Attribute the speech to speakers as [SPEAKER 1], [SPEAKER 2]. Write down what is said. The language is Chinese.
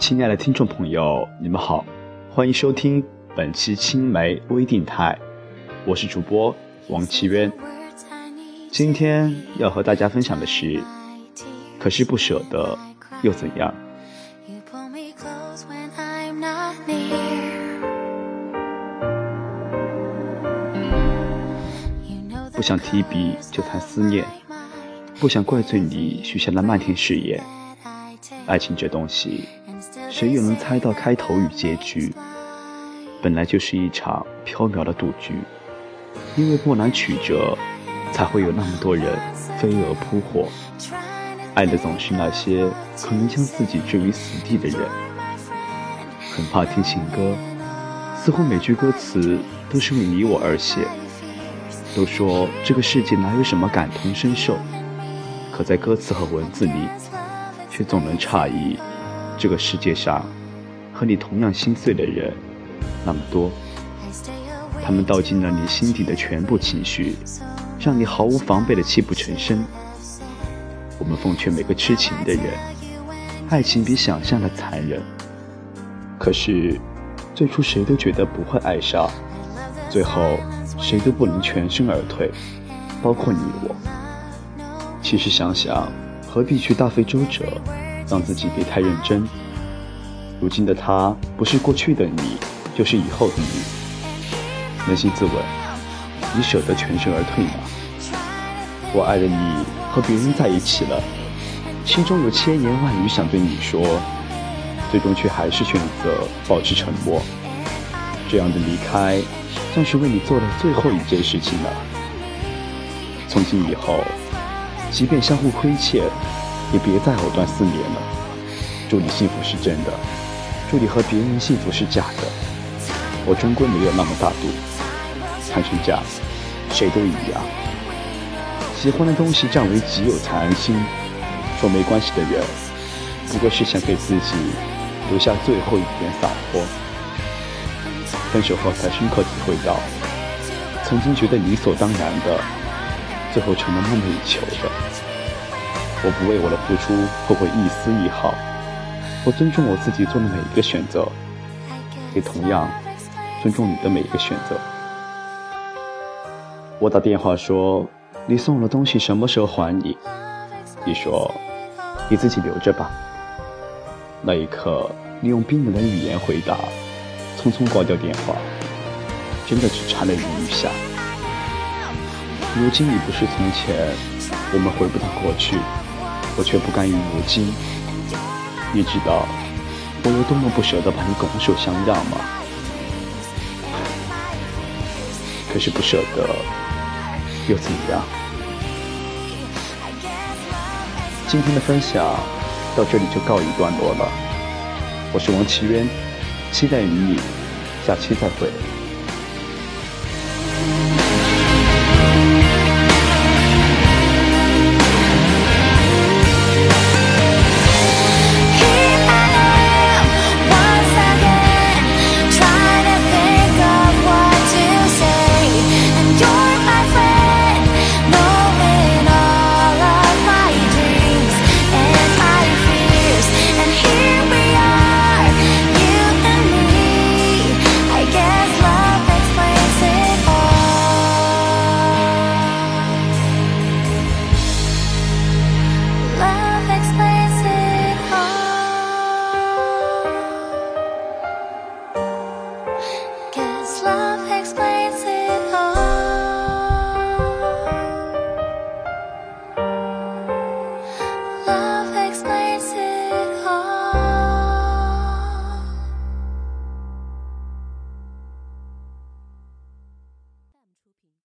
[SPEAKER 1] 亲爱的听众朋友，你们好，欢迎收听本期青梅微电台，我是主播王奇渊。今天要和大家分享的是，可是不舍得又怎样？不想提笔就谈思念，不想怪罪你许下了漫天誓言。爱情这东西，谁又能猜到开头与结局？本来就是一场飘渺的赌局，因为波澜曲折，才会有那么多人飞蛾扑火。爱的总是那些可能将自己置于死地的人。很怕听情歌，似乎每句歌词都是为你我而写。都说这个世界哪有什么感同身受，可在歌词和文字里，却总能诧异，这个世界上和你同样心碎的人那么多。他们道尽了你心底的全部情绪，让你毫无防备的泣不成声。我们奉劝每个痴情的人，爱情比想象的残忍。可是，最初谁都觉得不会爱上，最后。谁都不能全身而退，包括你我。其实想想，何必去大费周折，让自己别太认真。如今的他，不是过去的你，就是以后的你。扪心自问，你舍得全身而退吗？我爱的你和别人在一起了，心中有千言万语想对你说，最终却还是选择保持沉默。这样的离开。算是为你做的最后一件事情了。从今以后，即便相互亏欠，也别再藕断丝连了。祝你幸福是真的，祝你和别人幸福是假的。我终归没有那么大度，谈成家，谁都一样。喜欢的东西占为己有才安心。说没关系的人，不过是想给自己留下最后一点洒脱。分手后才深刻体会到，曾经觉得理所当然的，最后成了梦寐以求的。我不为我的付出后悔一丝一毫，我尊重我自己做的每一个选择，也同样尊重你的每一个选择。我打电话说：“你送我的东西什么时候还你？”你说：“你自己留着吧。”那一刻，你用冰冷的语言回答。匆匆挂掉电话，真的只差了一雨下。如今已不是从前，我们回不到过去，我却不甘于如今。你知道我有多么不舍得把你拱手相让吗？可是不舍得又怎样？今天的分享到这里就告一段落了。我是王奇渊。期待与你下期再会。